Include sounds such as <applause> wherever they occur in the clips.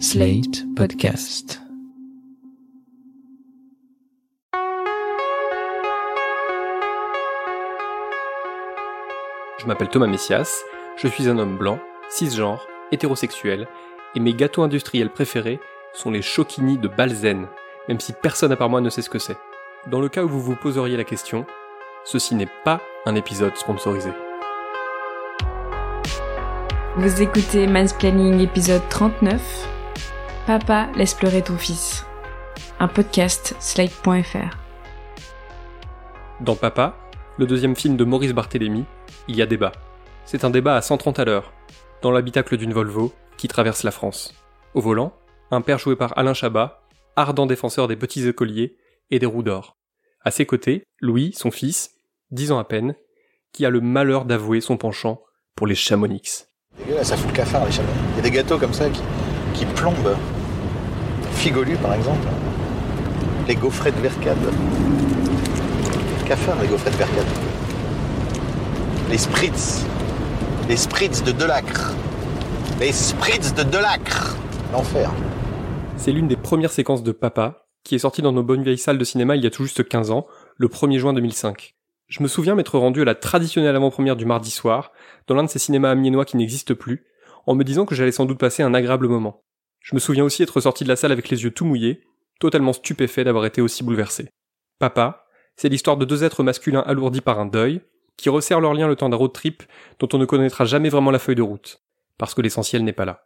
Slate Podcast. Je m'appelle Thomas Messias, je suis un homme blanc, cisgenre, hétérosexuel, et mes gâteaux industriels préférés sont les choquini de Balzen, même si personne à part moi ne sait ce que c'est. Dans le cas où vous vous poseriez la question, ceci n'est pas un épisode sponsorisé. Vous écoutez Mansplaining épisode 39. Papa laisse pleurer ton fils. Un podcast slide.fr. Dans Papa, le deuxième film de Maurice Barthélémy, il y a débat. C'est un débat à 130 à l'heure, dans l'habitacle d'une Volvo qui traverse la France. Au volant, un père joué par Alain Chabat, ardent défenseur des petits écoliers et des roues d'or. À ses côtés, Louis, son fils, dix ans à peine, qui a le malheur d'avouer son penchant pour les chamonix. Dégueulasse, ça fout le cafard les chamois. Il y a des gâteaux comme ça qui, qui plombent. Figolu par exemple. Les gaufrets de vercade. Cafard les gaufrets de vercade? Les spritz. Les spritz de Delacre. Les spritz de Delacre. L'enfer. C'est l'une des premières séquences de Papa, qui est sortie dans nos bonnes vieilles salles de cinéma il y a tout juste 15 ans, le 1er juin 2005. Je me souviens m'être rendu à la traditionnelle avant-première du mardi soir, dans l'un de ces cinémas amiénois qui n'existent plus, en me disant que j'allais sans doute passer un agréable moment. Je me souviens aussi être sorti de la salle avec les yeux tout mouillés, totalement stupéfait d'avoir été aussi bouleversé. Papa, c'est l'histoire de deux êtres masculins alourdis par un deuil, qui resserrent leur lien le temps d'un road trip dont on ne connaîtra jamais vraiment la feuille de route, parce que l'essentiel n'est pas là.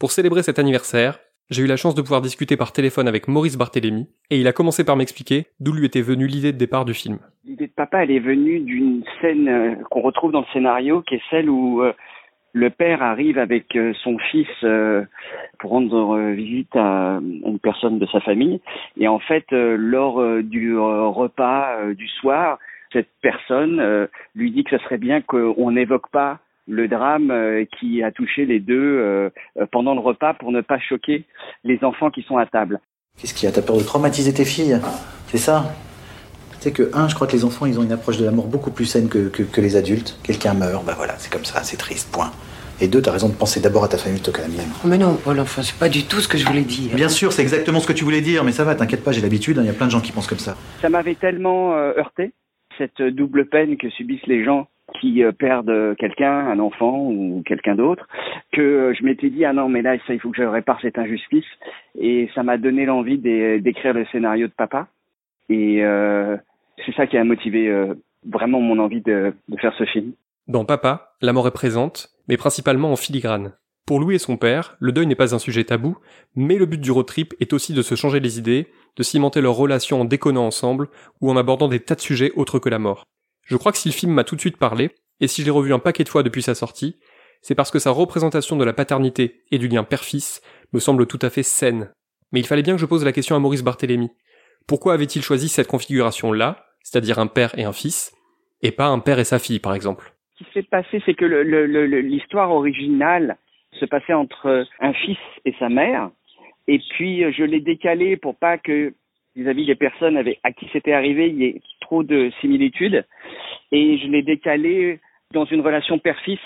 Pour célébrer cet anniversaire, j'ai eu la chance de pouvoir discuter par téléphone avec Maurice Barthélémy, et il a commencé par m'expliquer d'où lui était venue l'idée de départ du film. L'idée de papa, elle est venue d'une scène euh, qu'on retrouve dans le scénario, qui est celle où euh, le père arrive avec euh, son fils euh, pour rendre visite à une personne de sa famille. Et en fait, euh, lors du repas du soir, cette personne lui dit que ce serait bien qu'on n'évoque pas le drame qui a touché les deux pendant le repas pour ne pas choquer les enfants qui sont à table. Qu'est-ce qu'il y a T'as peur de traumatiser tes filles? C'est ça? Sais que, un, je crois que les enfants, ils ont une approche de la mort beaucoup plus saine que, que, que les adultes. Quelqu'un meurt, bah voilà, c'est comme ça, c'est triste, point. Et deux, t'as raison de penser d'abord à ta famille plutôt qu'à la mienne. Mais non, Paul, enfin, c'est pas du tout ce que je voulais dire. Bien sûr, c'est exactement ce que tu voulais dire, mais ça va, t'inquiète pas, j'ai l'habitude, il y a plein de gens qui pensent comme ça. Ça m'avait tellement euh, heurté, cette double peine que subissent les gens qui euh, perdent quelqu'un, un enfant ou quelqu'un d'autre, que euh, je m'étais dit, ah non, mais là, ça, il faut que je répare cette injustice. Et ça m'a donné l'envie d'é- d'écrire le scénario de papa. Et euh, c'est ça qui a motivé euh, vraiment mon envie de, de faire ce film. Dans Papa, la mort est présente, mais principalement en filigrane. Pour Louis et son père, le deuil n'est pas un sujet tabou, mais le but du road trip est aussi de se changer les idées, de cimenter leur relation en déconnant ensemble ou en abordant des tas de sujets autres que la mort. Je crois que si le film m'a tout de suite parlé, et si je l'ai revu un paquet de fois depuis sa sortie, c'est parce que sa représentation de la paternité et du lien père-fils me semble tout à fait saine. Mais il fallait bien que je pose la question à Maurice Barthélémy. Pourquoi avait-il choisi cette configuration-là, c'est-à-dire un père et un fils, et pas un père et sa fille, par exemple Ce qui s'est passé, c'est que l'histoire originale se passait entre un fils et sa mère. Et puis, euh, je l'ai décalé pour pas que, vis-à-vis des personnes avec, à qui c'était arrivé, il y ait trop de similitudes. Et je l'ai décalé dans une relation père-fils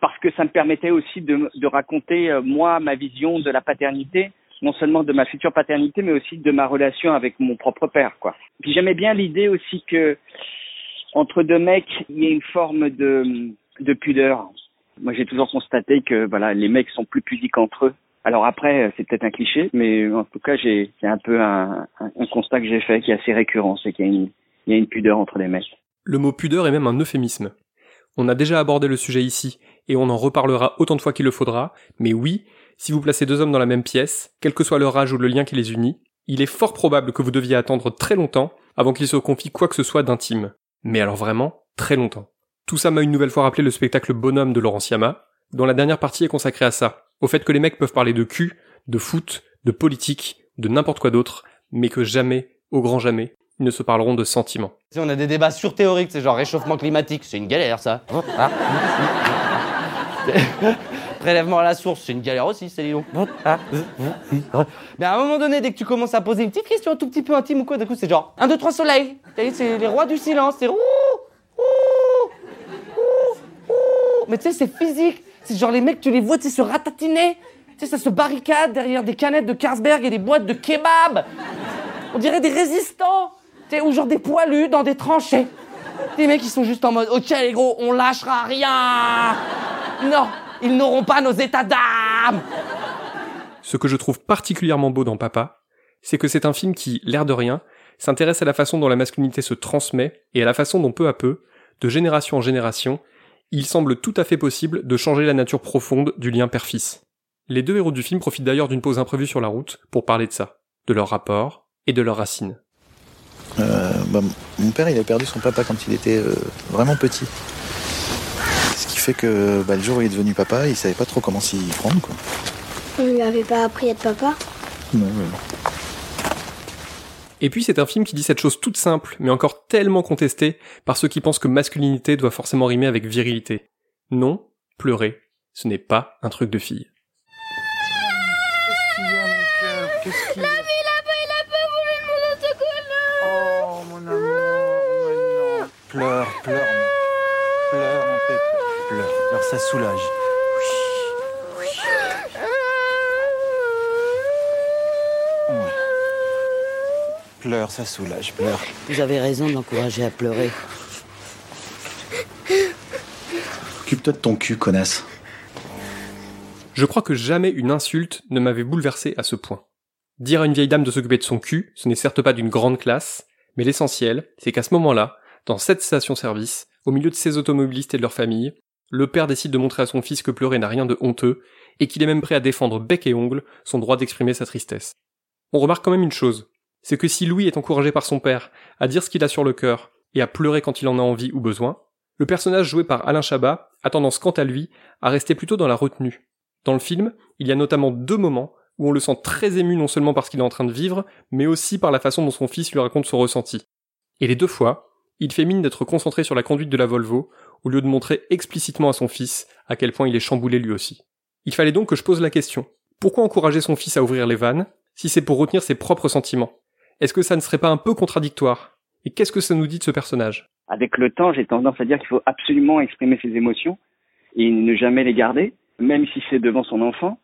parce que ça me permettait aussi de, de raconter, euh, moi, ma vision de la paternité, non seulement de ma future paternité, mais aussi de ma relation avec mon propre père, quoi. Puis j'aimais bien l'idée aussi que, entre deux mecs, il y ait une forme de, de pudeur. Moi, j'ai toujours constaté que voilà, les mecs sont plus pudiques entre eux. Alors après, c'est peut-être un cliché, mais en tout cas, j'ai c'est un peu un, un, constat que j'ai fait qui est assez récurrent, c'est qu'il y a une pudeur entre les mecs. Le mot pudeur est même un euphémisme. On a déjà abordé le sujet ici, et on en reparlera autant de fois qu'il le faudra, mais oui, si vous placez deux hommes dans la même pièce, quel que soit leur âge ou le lien qui les unit, il est fort probable que vous deviez attendre très longtemps avant qu'ils se confient quoi que ce soit d'intime. Mais alors vraiment, très longtemps. Tout ça m'a une nouvelle fois rappelé le spectacle Bonhomme de Laurent Siama, dont la dernière partie est consacrée à ça, au fait que les mecs peuvent parler de cul, de foot, de politique, de n'importe quoi d'autre, mais que jamais, au grand jamais, ils ne se parleront de sentiments. Sais, on a des débats surthéoriques, c'est genre réchauffement climatique, c'est une galère ça. Hein <laughs> Prélèvement à la source, c'est une galère aussi, c'est long. Mais à un moment donné, dès que tu commences à poser une petite question un tout petit peu intime ou quoi, d'un coup c'est genre 1, 2, 3 soleil. C'est les rois du silence, c'est ouh, ouh, ouh, ouh. Mais tu sais, c'est physique. C'est genre les mecs, tu les vois, tu sais, se ratatiner. Tu sais, ça se barricade derrière des canettes de Carlsberg et des boîtes de kebab. On dirait des résistants. Tu sais, ou genre des poilus dans des tranchées. Des mecs qui sont juste en mode, ok les gros, on lâchera rien. Non, ils n'auront pas nos états d'âme. Ce que je trouve particulièrement beau dans Papa, c'est que c'est un film qui, l'air de rien, s'intéresse à la façon dont la masculinité se transmet et à la façon dont peu à peu, de génération en génération, il semble tout à fait possible de changer la nature profonde du lien père-fils. Les deux héros du film profitent d'ailleurs d'une pause imprévue sur la route pour parler de ça, de leur rapport et de leurs racines. Euh, bah, mon père, il a perdu son papa quand il était euh, vraiment petit. Fait que bah, le jour où il est devenu papa, il savait pas trop comment s'y prendre. Quoi. On lui avait pas appris à être papa Non, mais- Et puis c'est un film qui dit cette chose toute simple, mais encore tellement contestée par ceux qui pensent que masculinité doit forcément rimer avec virilité. Non, pleurer, ce n'est pas un truc de fille. La vie, il a pas, il a pas voulu nous autocollants Oh mon amour, non. Pleure, pleure, mon- pleure mon pépé. Ça soulage. Pleure, ça soulage, pleure. Vous avez raison de l'encourager à pleurer. Occupe-toi de ton cul, connasse. Je crois que jamais une insulte ne m'avait bouleversé à ce point. Dire à une vieille dame de s'occuper de son cul, ce n'est certes pas d'une grande classe, mais l'essentiel, c'est qu'à ce moment-là, dans cette station-service, au milieu de ces automobilistes et de leur famille, le père décide de montrer à son fils que pleurer n'a rien de honteux, et qu'il est même prêt à défendre bec et ongle son droit d'exprimer sa tristesse. On remarque quand même une chose, c'est que si Louis est encouragé par son père à dire ce qu'il a sur le cœur et à pleurer quand il en a envie ou besoin, le personnage joué par Alain Chabat a tendance quant à lui à rester plutôt dans la retenue. Dans le film, il y a notamment deux moments où on le sent très ému non seulement parce qu'il est en train de vivre, mais aussi par la façon dont son fils lui raconte son ressenti. Et les deux fois, il fait mine d'être concentré sur la conduite de la Volvo, au lieu de montrer explicitement à son fils à quel point il est chamboulé lui aussi. Il fallait donc que je pose la question. Pourquoi encourager son fils à ouvrir les vannes, si c'est pour retenir ses propres sentiments? Est-ce que ça ne serait pas un peu contradictoire? Et qu'est-ce que ça nous dit de ce personnage? Avec le temps, j'ai tendance à dire qu'il faut absolument exprimer ses émotions et ne jamais les garder, même si c'est devant son enfant,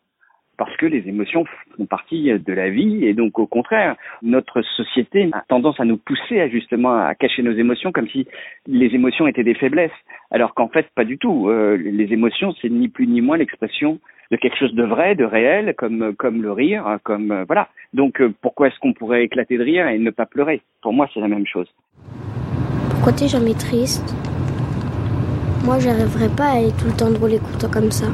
parce que les émotions font partie de la vie et donc au contraire, notre société a tendance à nous pousser à justement à cacher nos émotions comme si les émotions étaient des faiblesses, alors qu'en fait pas du tout. Euh, les émotions, c'est ni plus ni moins l'expression de quelque chose de vrai, de réel, comme comme le rire, comme euh, voilà. Donc euh, pourquoi est-ce qu'on pourrait éclater de rire et ne pas pleurer? Pour moi, c'est la même chose. Pourquoi t'es jamais triste? Moi, j'arriverais pas à aller tout le temps drôle et content comme ça.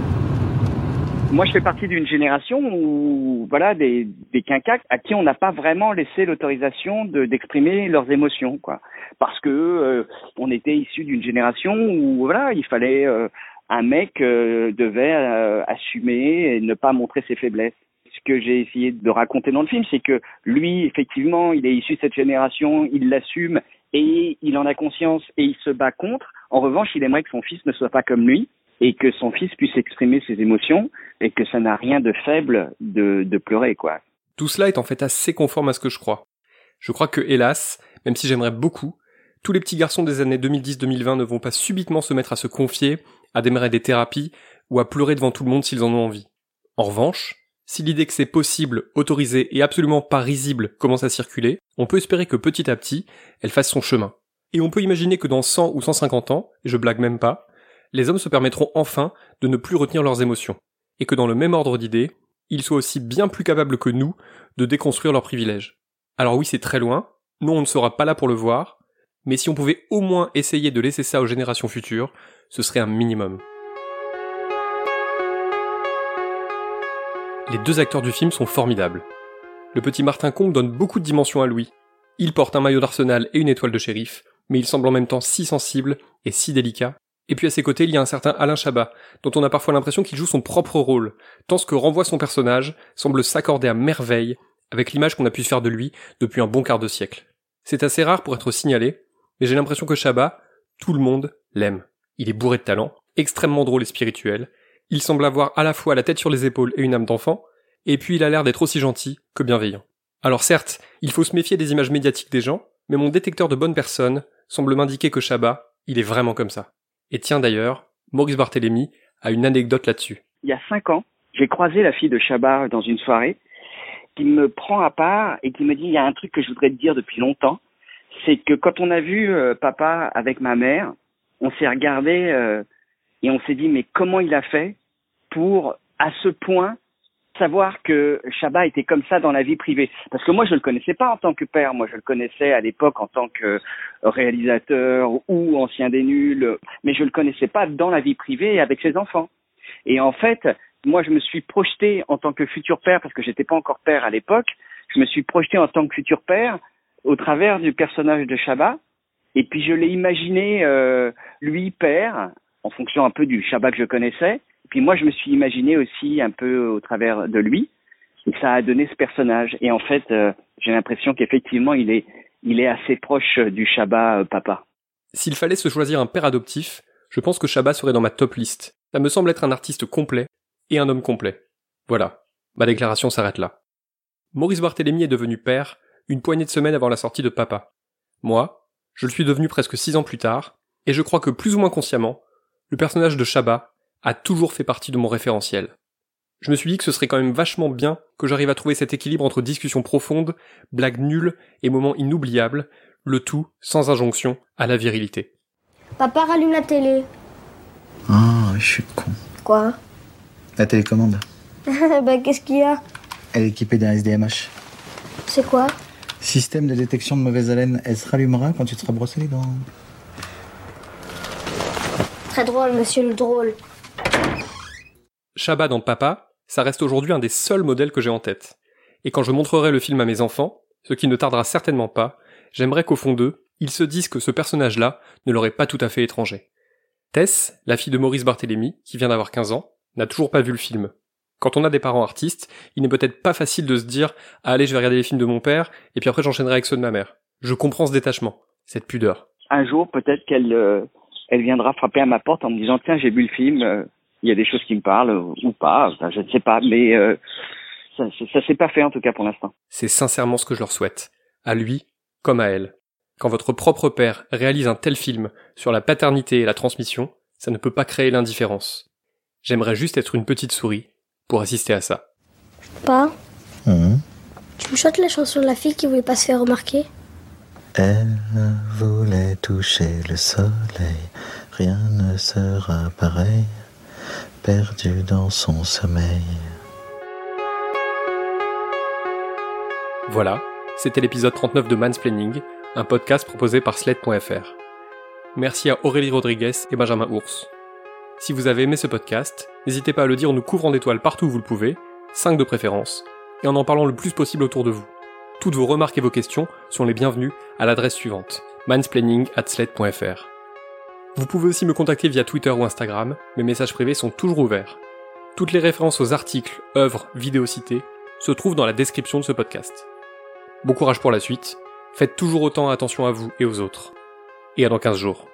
Moi, je fais partie d'une génération où, voilà, des, des à qui on n'a pas vraiment laissé l'autorisation de- d'exprimer leurs émotions, quoi. Parce que euh, on était issu d'une génération où, voilà, il fallait euh, un mec euh, devait euh, assumer et ne pas montrer ses faiblesses. Ce que j'ai essayé de raconter dans le film, c'est que lui, effectivement, il est issu de cette génération, il l'assume et il en a conscience et il se bat contre. En revanche, il aimerait que son fils ne soit pas comme lui et que son fils puisse exprimer ses émotions et que ça n'a rien de faible de, de pleurer, quoi. Tout cela est en fait assez conforme à ce que je crois. Je crois que, hélas, même si j'aimerais beaucoup, tous les petits garçons des années 2010-2020 ne vont pas subitement se mettre à se confier, à démarrer des thérapies, ou à pleurer devant tout le monde s'ils en ont envie. En revanche, si l'idée que c'est possible, autorisé et absolument pas risible commence à circuler, on peut espérer que petit à petit, elle fasse son chemin. Et on peut imaginer que dans 100 ou 150 ans, et je blague même pas, les hommes se permettront enfin de ne plus retenir leurs émotions. Et que dans le même ordre d'idées, ils soient aussi bien plus capables que nous de déconstruire leurs privilèges. Alors oui, c'est très loin, nous on ne sera pas là pour le voir, mais si on pouvait au moins essayer de laisser ça aux générations futures, ce serait un minimum. Les deux acteurs du film sont formidables. Le petit Martin Combe donne beaucoup de dimension à Louis. Il porte un maillot d'Arsenal et une étoile de shérif, mais il semble en même temps si sensible et si délicat. Et puis à ses côtés, il y a un certain Alain Chabat, dont on a parfois l'impression qu'il joue son propre rôle, tant ce que renvoie son personnage semble s'accorder à merveille avec l'image qu'on a pu se faire de lui depuis un bon quart de siècle. C'est assez rare pour être signalé, mais j'ai l'impression que Chabat, tout le monde l'aime. Il est bourré de talent, extrêmement drôle et spirituel, il semble avoir à la fois la tête sur les épaules et une âme d'enfant, et puis il a l'air d'être aussi gentil que bienveillant. Alors certes, il faut se méfier des images médiatiques des gens, mais mon détecteur de bonnes personnes semble m'indiquer que Chabat, il est vraiment comme ça. Et tiens d'ailleurs, Maurice Barthélémy a une anecdote là-dessus. Il y a cinq ans, j'ai croisé la fille de Chabat dans une soirée qui me prend à part et qui me dit il y a un truc que je voudrais te dire depuis longtemps, c'est que quand on a vu euh, papa avec ma mère, on s'est regardé euh, et on s'est dit mais comment il a fait pour à ce point savoir que Chabat était comme ça dans la vie privée Parce que moi, je le connaissais pas en tant que père. Moi, je le connaissais à l'époque en tant que réalisateur ou ancien des nuls, mais je le connaissais pas dans la vie privée avec ses enfants. Et en fait, moi, je me suis projeté en tant que futur père, parce que j'étais pas encore père à l'époque, je me suis projeté en tant que futur père au travers du personnage de Chabat. Et puis, je l'ai imaginé, euh, lui, père, en fonction un peu du Chabat que je connaissais. Puis moi, je me suis imaginé aussi un peu au travers de lui, et ça a donné ce personnage. Et en fait, euh, j'ai l'impression qu'effectivement, il est, assez proche du Chabat euh, papa. S'il fallait se choisir un père adoptif, je pense que Chabat serait dans ma top liste. Ça me semble être un artiste complet et un homme complet. Voilà. Ma déclaration s'arrête là. Maurice Barthélemy est devenu père une poignée de semaines avant la sortie de Papa. Moi, je le suis devenu presque six ans plus tard, et je crois que plus ou moins consciemment, le personnage de Chabat a toujours fait partie de mon référentiel. Je me suis dit que ce serait quand même vachement bien que j'arrive à trouver cet équilibre entre discussions profondes, blagues nulles et moments inoubliables, le tout sans injonction à la virilité. Papa rallume la télé. Ah, je suis con. Quoi? La télécommande. <laughs> Bah qu'est-ce qu'il y a? Elle est équipée d'un SDMH. C'est quoi? Système de détection de mauvaise haleine. Elle se rallumera quand tu te seras brossé les dents. Très drôle, monsieur le drôle. Chabat dans Papa, ça reste aujourd'hui un des seuls modèles que j'ai en tête. Et quand je montrerai le film à mes enfants, ce qui ne tardera certainement pas, j'aimerais qu'au fond d'eux, ils se disent que ce personnage-là ne leur est pas tout à fait étranger. Tess, la fille de Maurice Barthélemy, qui vient d'avoir 15 ans, n'a toujours pas vu le film. Quand on a des parents artistes, il n'est peut-être pas facile de se dire ah, allez je vais regarder les films de mon père et puis après j'enchaînerai avec ceux de ma mère. Je comprends ce détachement, cette pudeur. Un jour, peut-être qu'elle euh, elle viendra frapper à ma porte en me disant tiens j'ai vu le film, euh, il y a des choses qui me parlent euh, ou pas, enfin, je ne sais pas, mais euh, ça, ça s'est pas fait en tout cas pour l'instant. C'est sincèrement ce que je leur souhaite, à lui comme à elle. Quand votre propre père réalise un tel film sur la paternité et la transmission, ça ne peut pas créer l'indifférence. J'aimerais juste être une petite souris pour assister à ça. Pas Hum. Tu me chantes la chanson de la fille qui voulait pas se faire remarquer? Elle voulait toucher le soleil, rien ne sera pareil, perdu dans son sommeil. Voilà, c'était l'épisode 39 de Mansplaining, un podcast proposé par Sled.fr. Merci à Aurélie Rodriguez et Benjamin Ours. Si vous avez aimé ce podcast, n'hésitez pas à le dire en nous couvrant d'étoiles partout où vous le pouvez, 5 de préférence, et en en parlant le plus possible autour de vous. Toutes vos remarques et vos questions sont les bienvenues à l'adresse suivante, mansplaining@sled.fr. Vous pouvez aussi me contacter via Twitter ou Instagram, mes messages privés sont toujours ouverts. Toutes les références aux articles, œuvres, vidéos citées se trouvent dans la description de ce podcast. Bon courage pour la suite, faites toujours autant attention à vous et aux autres. Et à dans 15 jours.